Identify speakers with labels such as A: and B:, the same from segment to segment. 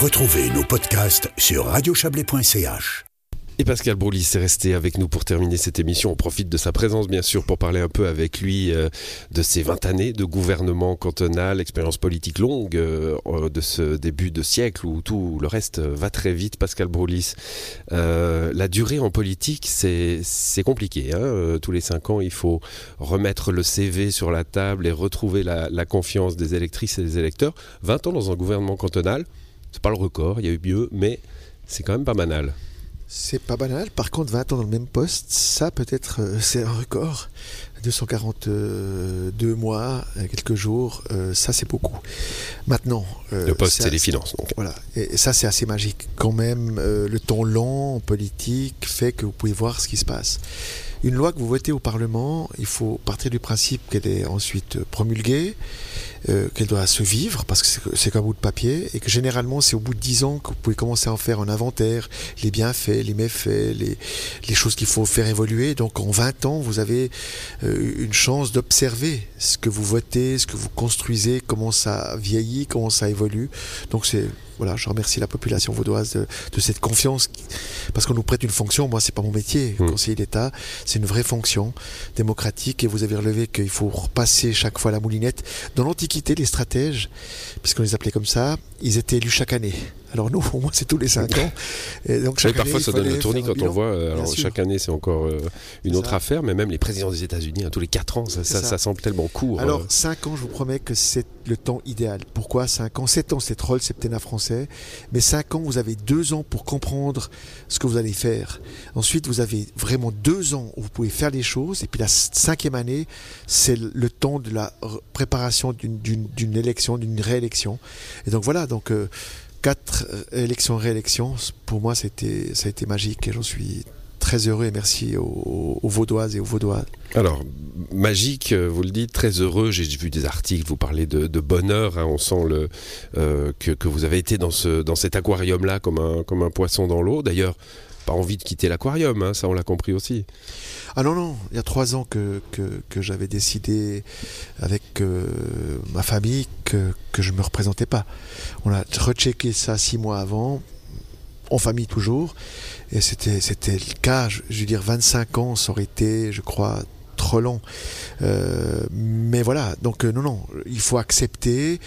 A: Retrouvez nos podcasts sur radiochablais.ch.
B: Et Pascal Broulis est resté avec nous pour terminer cette émission. On profite de sa présence, bien sûr, pour parler un peu avec lui euh, de ses 20 années de gouvernement cantonal, expérience politique longue euh, de ce début de siècle où tout le reste va très vite. Pascal Broulis, euh, la durée en politique, c'est compliqué. Hein Tous les 5 ans, il faut remettre le CV sur la table et retrouver la, la confiance des électrices et des électeurs. 20 ans dans un gouvernement cantonal, c'est pas le record, il y a eu mieux, mais c'est quand même pas banal.
C: C'est pas banal. Par contre, 20 ans dans le même poste, ça peut-être euh, c'est un record. 242 mois, euh, quelques jours, euh, ça c'est beaucoup. Maintenant.
B: le poste, c'est les finances. Donc.
C: Voilà. Et, ça c'est assez magique. Quand même, le temps long en politique fait que vous pouvez voir ce qui se passe. Une loi que vous votez au Parlement, il faut partir du principe qu'elle est ensuite promulguée, euh, qu'elle doit se vivre, parce que c'est qu'un bout de papier, et que généralement c'est au bout de dix ans que vous pouvez commencer à en faire un inventaire, les bienfaits, les méfaits, les, les choses qu'il faut faire évoluer. Donc en 20 ans, vous avez euh, une chance d'observer ce que vous votez, ce que vous construisez, comment ça vieillit, comment ça évolue. Donc c'est voilà, je remercie la population vaudoise de, cette confiance parce qu'on nous prête une fonction. Moi, c'est pas mon métier, mmh. conseiller d'État, c'est une vraie fonction démocratique. Et vous avez relevé qu'il faut repasser chaque fois la moulinette. Dans l'Antiquité, les stratèges, puisqu'on les appelait comme ça, ils étaient élus chaque année. Alors nous, au moins, c'est tous les 5 ans.
B: Et donc, chaque parfois, ça donne le tournis quand on voit. Euh, alors, chaque année, c'est encore euh, une autre affaire, mais même les présidents des États-Unis, hein, tous les 4 ans, ça, ça, semble tellement court.
C: Alors, 5 euh. ans, je vous promets que c'est le temps idéal. Pourquoi 5 ans? 7 ans, c'est troll, septennat français. Mais 5 ans, vous avez 2 ans pour comprendre ce que vous allez faire. Ensuite, vous avez vraiment 2 ans où vous pouvez faire les choses. Et puis la cinquième année, c'est le temps de la préparation d'une élection, d'une réélection. Et donc voilà, donc euh, élections réélections, pour moi, c'était, ça a été magique et j'en suis très heureux et merci aux, Vaudoises et aux Vaudois.
B: Alors, magique, euh, vous le dites, très heureux. J'ai vu des articles, vous parlez de, bonheur. Hein. on sent le, euh, que, vous avez été dans, ce, dans cet aquarium-là comme un, comme un poisson dans l'eau. D'ailleurs, pas envie de quitter l'aquarium, hein, ça on l'a compris aussi.
C: Ah non, non, il y a trois ans que, que, j'avais décidé avec euh, ma famille que, que je ne me représentais pas. On a rechecké ça six mois avant, en famille toujours, et c'était, c'était le cas, je, veux dire 25 ans, ça aurait été, je crois, trop long. Euh, mais voilà, donc euh, non, non, il faut accepter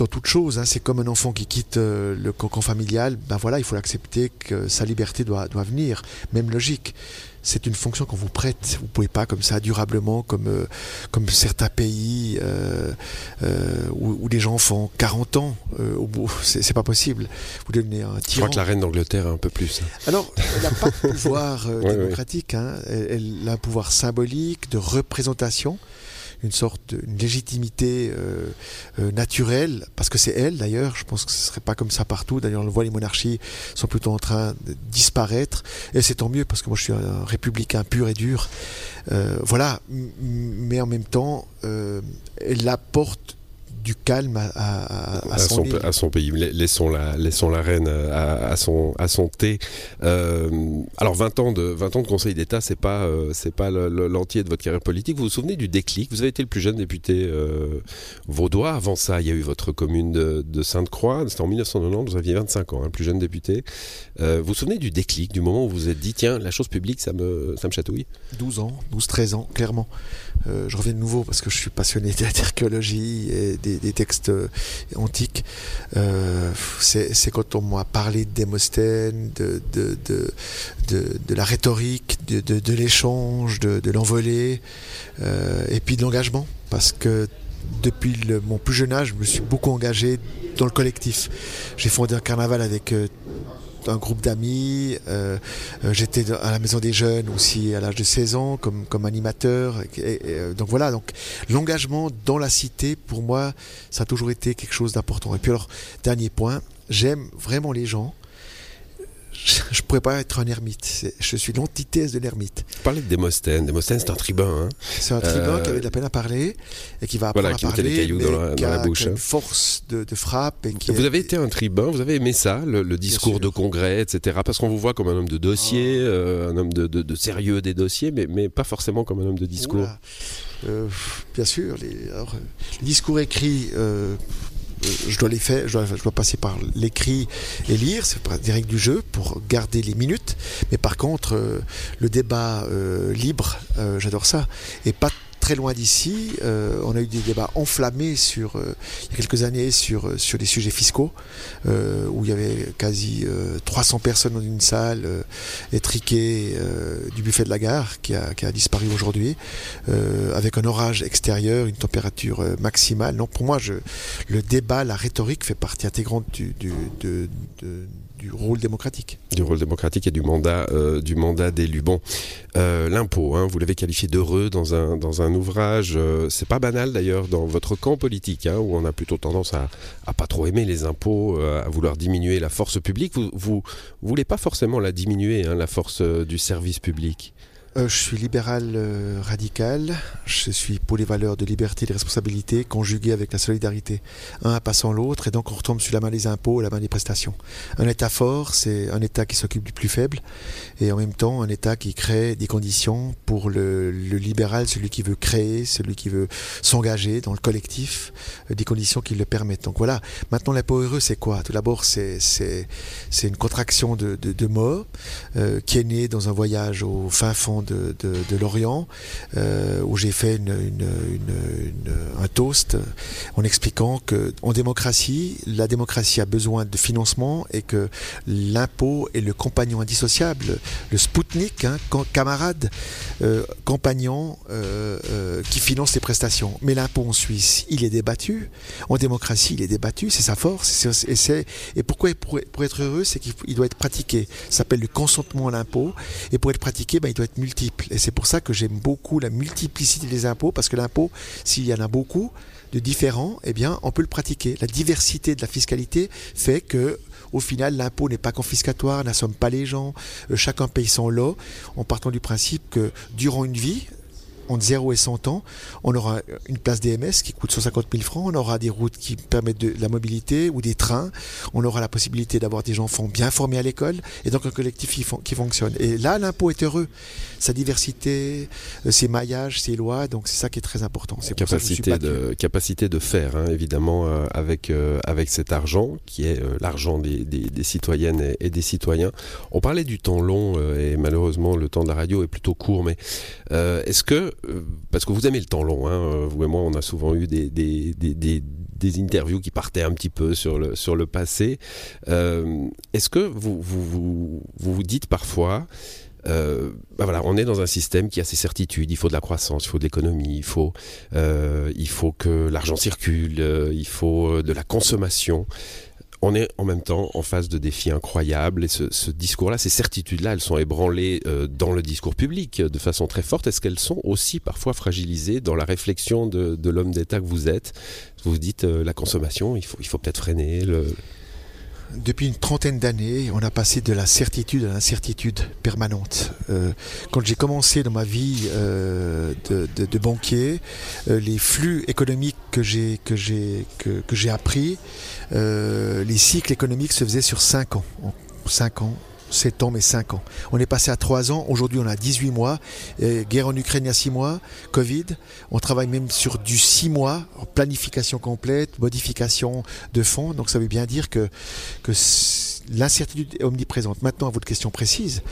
C: dans toute chose. Hein. c'est comme un enfant qui quitte euh, le cocon familial. Ben voilà, il faut l'accepter que sa liberté doit, doit venir. Même logique. C'est une fonction qu'on vous prête. Vous pouvez pas comme ça durablement, comme euh, comme certains pays euh, où, les gens font 40 ans au bout. C'est pas possible. Vous devenez un tyran. Je
B: crois que la reine d'Angleterre a un peu plus.
C: Hein. Alors, elle n'a pas de pouvoir démocratique. Hein. elle, a un pouvoir symbolique de représentation une sorte une légitimité euh, euh, naturelle, parce que c'est elle d'ailleurs, je pense que ce ne serait pas comme ça partout, d'ailleurs on le voit, les monarchies sont plutôt en train de disparaître, et c'est tant mieux, parce que moi je suis un républicain pur et dur, euh, voilà, mais en même temps, elle apporte du calme à,
B: son, à son, pays. Laissons la, laissons la reine à, son, à son thé. Euh, alors 20 ans de, 20 ans de Conseil d'État, c'est pas, euh, c'est pas l'entier de votre carrière politique. Vous vous souvenez du déclic? Vous avez été le plus jeune député euh, vaudois. Avant ça, il y a eu votre commune de, Sainte-Croix. C'était en 1990. Vous aviez 25 ans, hein, plus jeune député. vous vous souvenez du déclic, du moment où vous vous êtes dit tiens, la chose publique, ça me, ça me chatouille?
C: 12 ans, 12-13 ans, clairement. je reviens de nouveau parce que je suis passionné d'archéologie et des des, textes euh, antiques. Euh, c'est quand on m'a parlé de Démosthène, de, la rhétorique, de, l'échange, de, l'envolée, euh, et puis de l'engagement. Parce que depuis mon plus jeune âge, je me suis beaucoup engagé dans le collectif. J'ai fondé un carnaval avec un groupe d'amis. Euh, euh, j'étais à la maison des jeunes aussi à l'âge de 16 ans comme, comme animateur. Euh, donc voilà, donc l'engagement dans la cité, pour moi, ça a toujours été quelque chose d'important. Et puis alors, dernier point, j'aime vraiment les gens je pourrais pas être un ermite. Je suis l'antithèse de l'ermite.
B: Vous parlez de Démosthène. Démosthène, c'est un tribun. Hein.
C: C'est un tribun qui avait de la peine à parler et qui va apprendre
B: voilà, qui
C: à parler,
B: les cailloux dans la,
C: qui
B: a, bouche.
C: Une force de, frappe. Et qui
B: vous avez été un tribun, vous avez aimé ça, le, discours de congrès, etc. Parce qu'on vous voit comme un homme de dossier, ah. euh, un homme de, sérieux des dossiers, mais, mais pas forcément comme un homme de discours.
C: Euh, bien sûr, les, discours écrits. Je dois les faire, je dois, passer par l'écrit et lire, c'est des règles du jeu pour garder les minutes. Mais par contre, euh, le débat euh, libre, euh, j'adore ça. Et pas loin d'ici, euh, on a eu des débats enflammés sur, euh, quelques années sur, euh, sur des sujets fiscaux, où il y avait quasi 300 personnes dans une salle étriquée du buffet de la gare, qui a, disparu aujourd'hui, avec un orage extérieur, une température maximale. Non, pour moi, le débat, la rhétorique fait partie intégrante du, de du rôle démocratique.
B: Du rôle démocratique et du mandat, euh, du mandat d'élu. Bon, euh, l'impôt, hein, vous l'avez qualifié d'heureux dans un, dans un ouvrage. Euh, c'est pas banal d'ailleurs dans votre camp politique, hein, où on a plutôt tendance à, à pas trop aimer les impôts, à vouloir diminuer la force publique. Vous, vous, voulez pas forcément la diminuer, hein, la force du service public?
C: Euh, je suis libéral euh, radical. Je suis pour les valeurs de liberté et de responsabilité conjuguées avec la solidarité. Un passant l'autre et donc on retombe sur la main des impôts et la main des prestations. Un État fort, c'est un État qui s'occupe du plus faible et en même temps un État qui crée des conditions pour le, libéral, celui qui veut créer, celui qui veut s'engager dans le collectif, euh, des conditions qui le permettent. Donc voilà. Maintenant, l'impôt heureux, c'est quoi? Tout d'abord, c'est une contraction de, de, mots qui est née dans un voyage au fin fond de, Lorient, euh, où j'ai fait un toast en expliquant que en démocratie, la démocratie a besoin de financement et que l'impôt est le compagnon indissociable, le Spoutnik, hein, camarade, euh, compagnon euh, qui finance les prestations. Mais l'impôt en Suisse, il est débattu. En démocratie, il est débattu, c'est sa force. Et, et pourquoi pour, être heureux, c'est qu'il doit être pratiqué. Ça s'appelle le consentement à l'impôt. Et pour être pratiqué, ben, il doit être et c'est pour ça que j'aime beaucoup la multiplicité des impôts, parce que l'impôt, s'il y en a beaucoup de différents, eh bien, on peut le pratiquer. La diversité de la fiscalité fait que au final, l'impôt n'est pas confiscatoire, n'assomme pas les gens, euh, chacun paye son lot, en partant du principe que durant une vie, entre 0 et 100 ans, on aura une place DMS qui coûte 150 000 francs, on aura des routes qui permettent de la mobilité ou des trains, on aura la possibilité d'avoir des enfants bien formés à l'école et donc un collectif qui, fonctionne. Et là, l'impôt est heureux. Sa diversité, euh, ses maillages, ses lois, donc c'est ça qui est très important. C'est
B: capacité, de, capacité de faire, hein, évidemment, euh, avec, euh, avec cet argent qui est l'argent des, des, citoyennes et, des citoyens. On parlait du temps long et malheureusement le temps de la radio est plutôt court, mais est-ce que parce que vous aimez le temps long, hein, euh, vous et moi, on a souvent eu des, des, des, des, interviews qui partaient un petit peu sur le, sur le passé. Euh, est-ce que vous vous, vous vous, dites parfois, euh, bah voilà, on est dans un système qui a ses certitudes. Il faut de la croissance, il faut de l'économie, il faut, euh, il faut que l'argent circule, il faut de la consommation on est en même temps en face de défis incroyables et ce, discours-là, ces certitudes-là, elles sont ébranlées euh, dans le discours public de façon très forte. Est-ce qu'elles sont aussi parfois fragilisées dans la réflexion de, l'homme d'État que vous êtes? Vous vous dites euh, la consommation, il faut, peut-être freiner.
C: Depuis une trentaine d'années, on a passé de la certitude à l'incertitude permanente. Euh, quand j'ai commencé dans ma vie euh, de, banquier, euh, les flux économiques que j'ai appris, les cycles économiques se faisaient sur 5 ans. 5 ans, 7 ans, mais 5 ans. On est passé à 3 ans, aujourd'hui on a 18 mois, guerre en Ukraine il y a 6 mois, Covid, on travaille même sur du 6 mois, planification complète, modification de fonds, donc ça veut bien dire que, que l'incertitude est omniprésente. Maintenant, à votre question précise,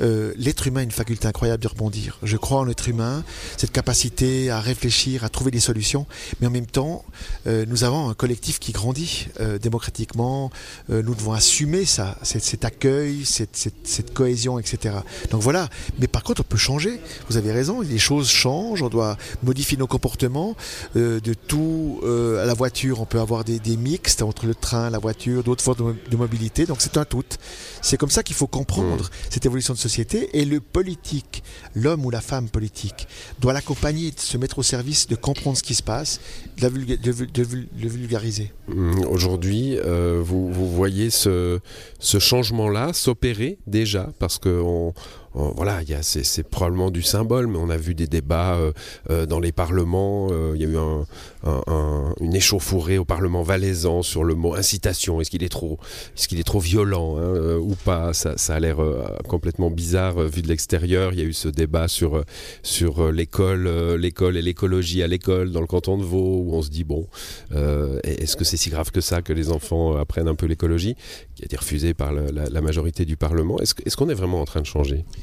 C: euh, l'être humain a une faculté incroyable de rebondir. Je crois en l'être humain, cette capacité à réfléchir, à trouver des solutions, mais en même temps, euh, nous avons un collectif qui grandit euh, démocratiquement. nous devons assumer ça, cet, accueil, cette, cohésion, etc. Donc voilà. Mais par contre, on peut changer. Vous avez raison, les choses changent. On doit modifier nos comportements. de tout à la voiture, on peut avoir des, mixtes entre le train, la voiture, d'autres formes de, mobilité. C'est un tout. C'est comme ça qu'il faut comprendre mm. cette évolution de société et le politique, l'homme ou la femme politique, doit l'accompagner, se mettre au service de comprendre ce qui se passe, de, le vulgariser.
B: Mm. Aujourd'hui, euh, vous, voyez ce, ce changement-là s'opérer déjà parce qu'on voilà, c'est probablement du symbole, mais on a vu des débats dans les parlements. Il y a eu une échauffourée au Parlement valaisan sur le mot incitation. Est-ce qu'il est trop, est-ce qu'il est trop violent hein, ou pas? Ça, a l'air complètement bizarre vu de l'extérieur. Il y a eu ce débat sur l'école, l'école et l'écologie à l'école dans le canton de Vaud, où on se dit bon, est-ce que c'est si grave que ça que les enfants apprennent un peu l'écologie, qui a été refusée par la, majorité du Parlement? Est-ce qu'on est, vraiment en train de changer?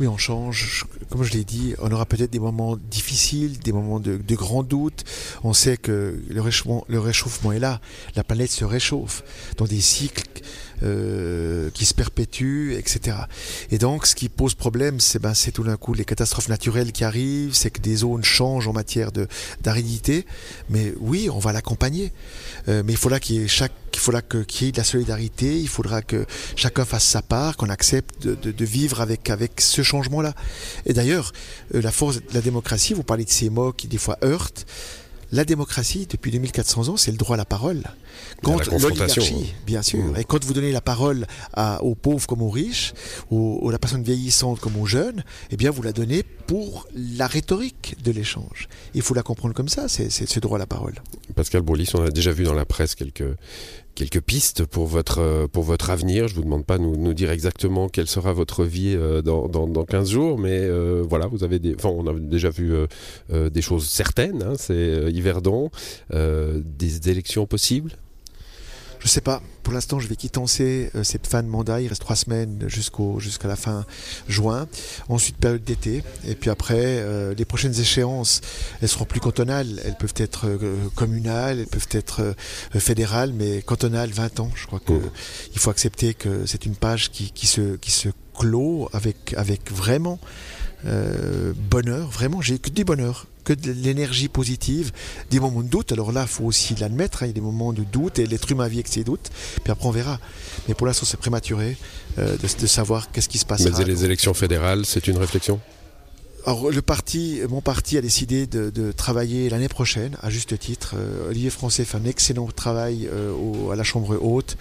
C: Oui, on change. Comme je l'ai dit, on aura peut-être des moments difficiles, des moments de, de grands doutes. On sait que le réchauffement, le réchauffement est là. La planète se réchauffe dans des cycles euh, qui se perpétuent, etc. Et donc, ce qui pose problème, c'est ben, tout d'un coup les catastrophes naturelles qui arrivent, c'est que des zones changent en matière d'aridité. Mais oui, on va l'accompagner. Euh, mais il faudra qu'il y ait qu'il y ait de la solidarité, il faudra que chacun fasse sa part, qu'on accepte de, de, vivre avec, avec ce changement-là. Et d'ailleurs, euh, la force de la démocratie, vous parlez de ces mots qui des fois heurtent, la démocratie, depuis 2400 ans, c'est le droit à la parole.
B: Contre l'oligarchie,
C: bien sûr. Mmh. Et quand vous donnez la parole à, aux pauvres comme aux riches, aux, aux la personne vieillissante comme aux jeunes, eh bien, vous la donnez pour la rhétorique de l'échange. Il faut la comprendre comme ça, c'est ce droit à la parole.
B: Pascal Bourlis, on a déjà vu dans la presse quelques, quelques pistes pour votre, pour votre avenir. Je vous demande pas de nous, dire exactement quelle sera votre vie euh, dans, dans, dans 15 jours, mais euh, voilà, vous avez des, enfin, on a déjà vu euh, des choses certaines. Hein, c'est Yverdon, des élections possibles
C: je sais pas. Pour l'instant, je vais quitter euh, cette fin de mandat. Il reste trois semaines jusqu'au jusqu'à la fin juin. Ensuite, période d'été. Et puis après, euh, les prochaines échéances, elles seront plus cantonales. Elles peuvent être euh, communales, elles peuvent être fédérales, mais cantonales, 20 ans. Je crois qu'il mmh. faut accepter que c'est une page qui, qui, se, qui se clôt avec, avec vraiment euh, bonheur, vraiment, j'ai que du bonheur, que de l'énergie positive, des moments de doute. Alors là, il faut aussi l'admettre, hein, il y a des moments de doute et l'être humain vit avec ses doutes. Puis après, on verra. Mais pour l'instant, c'est prématuré euh, de, savoir qu'est-ce qui se passe.
B: Mais les élections fédérales, c'est une réflexion?
C: Alors, le parti, mon parti a décidé de, travailler l'année prochaine, à juste titre. Euh, Olivier Français fait un excellent travail à la Chambre haute,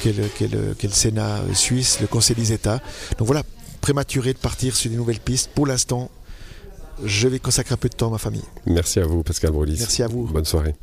C: qui est, le, Sénat suisse, le Conseil des États. Donc voilà, prématuré de partir sur des nouvelles pistes. Pour l'instant, je vais consacrer un peu de temps à ma famille.
B: Merci à vous, Pascal Brolis.
C: Merci à vous.
B: Bonne soirée.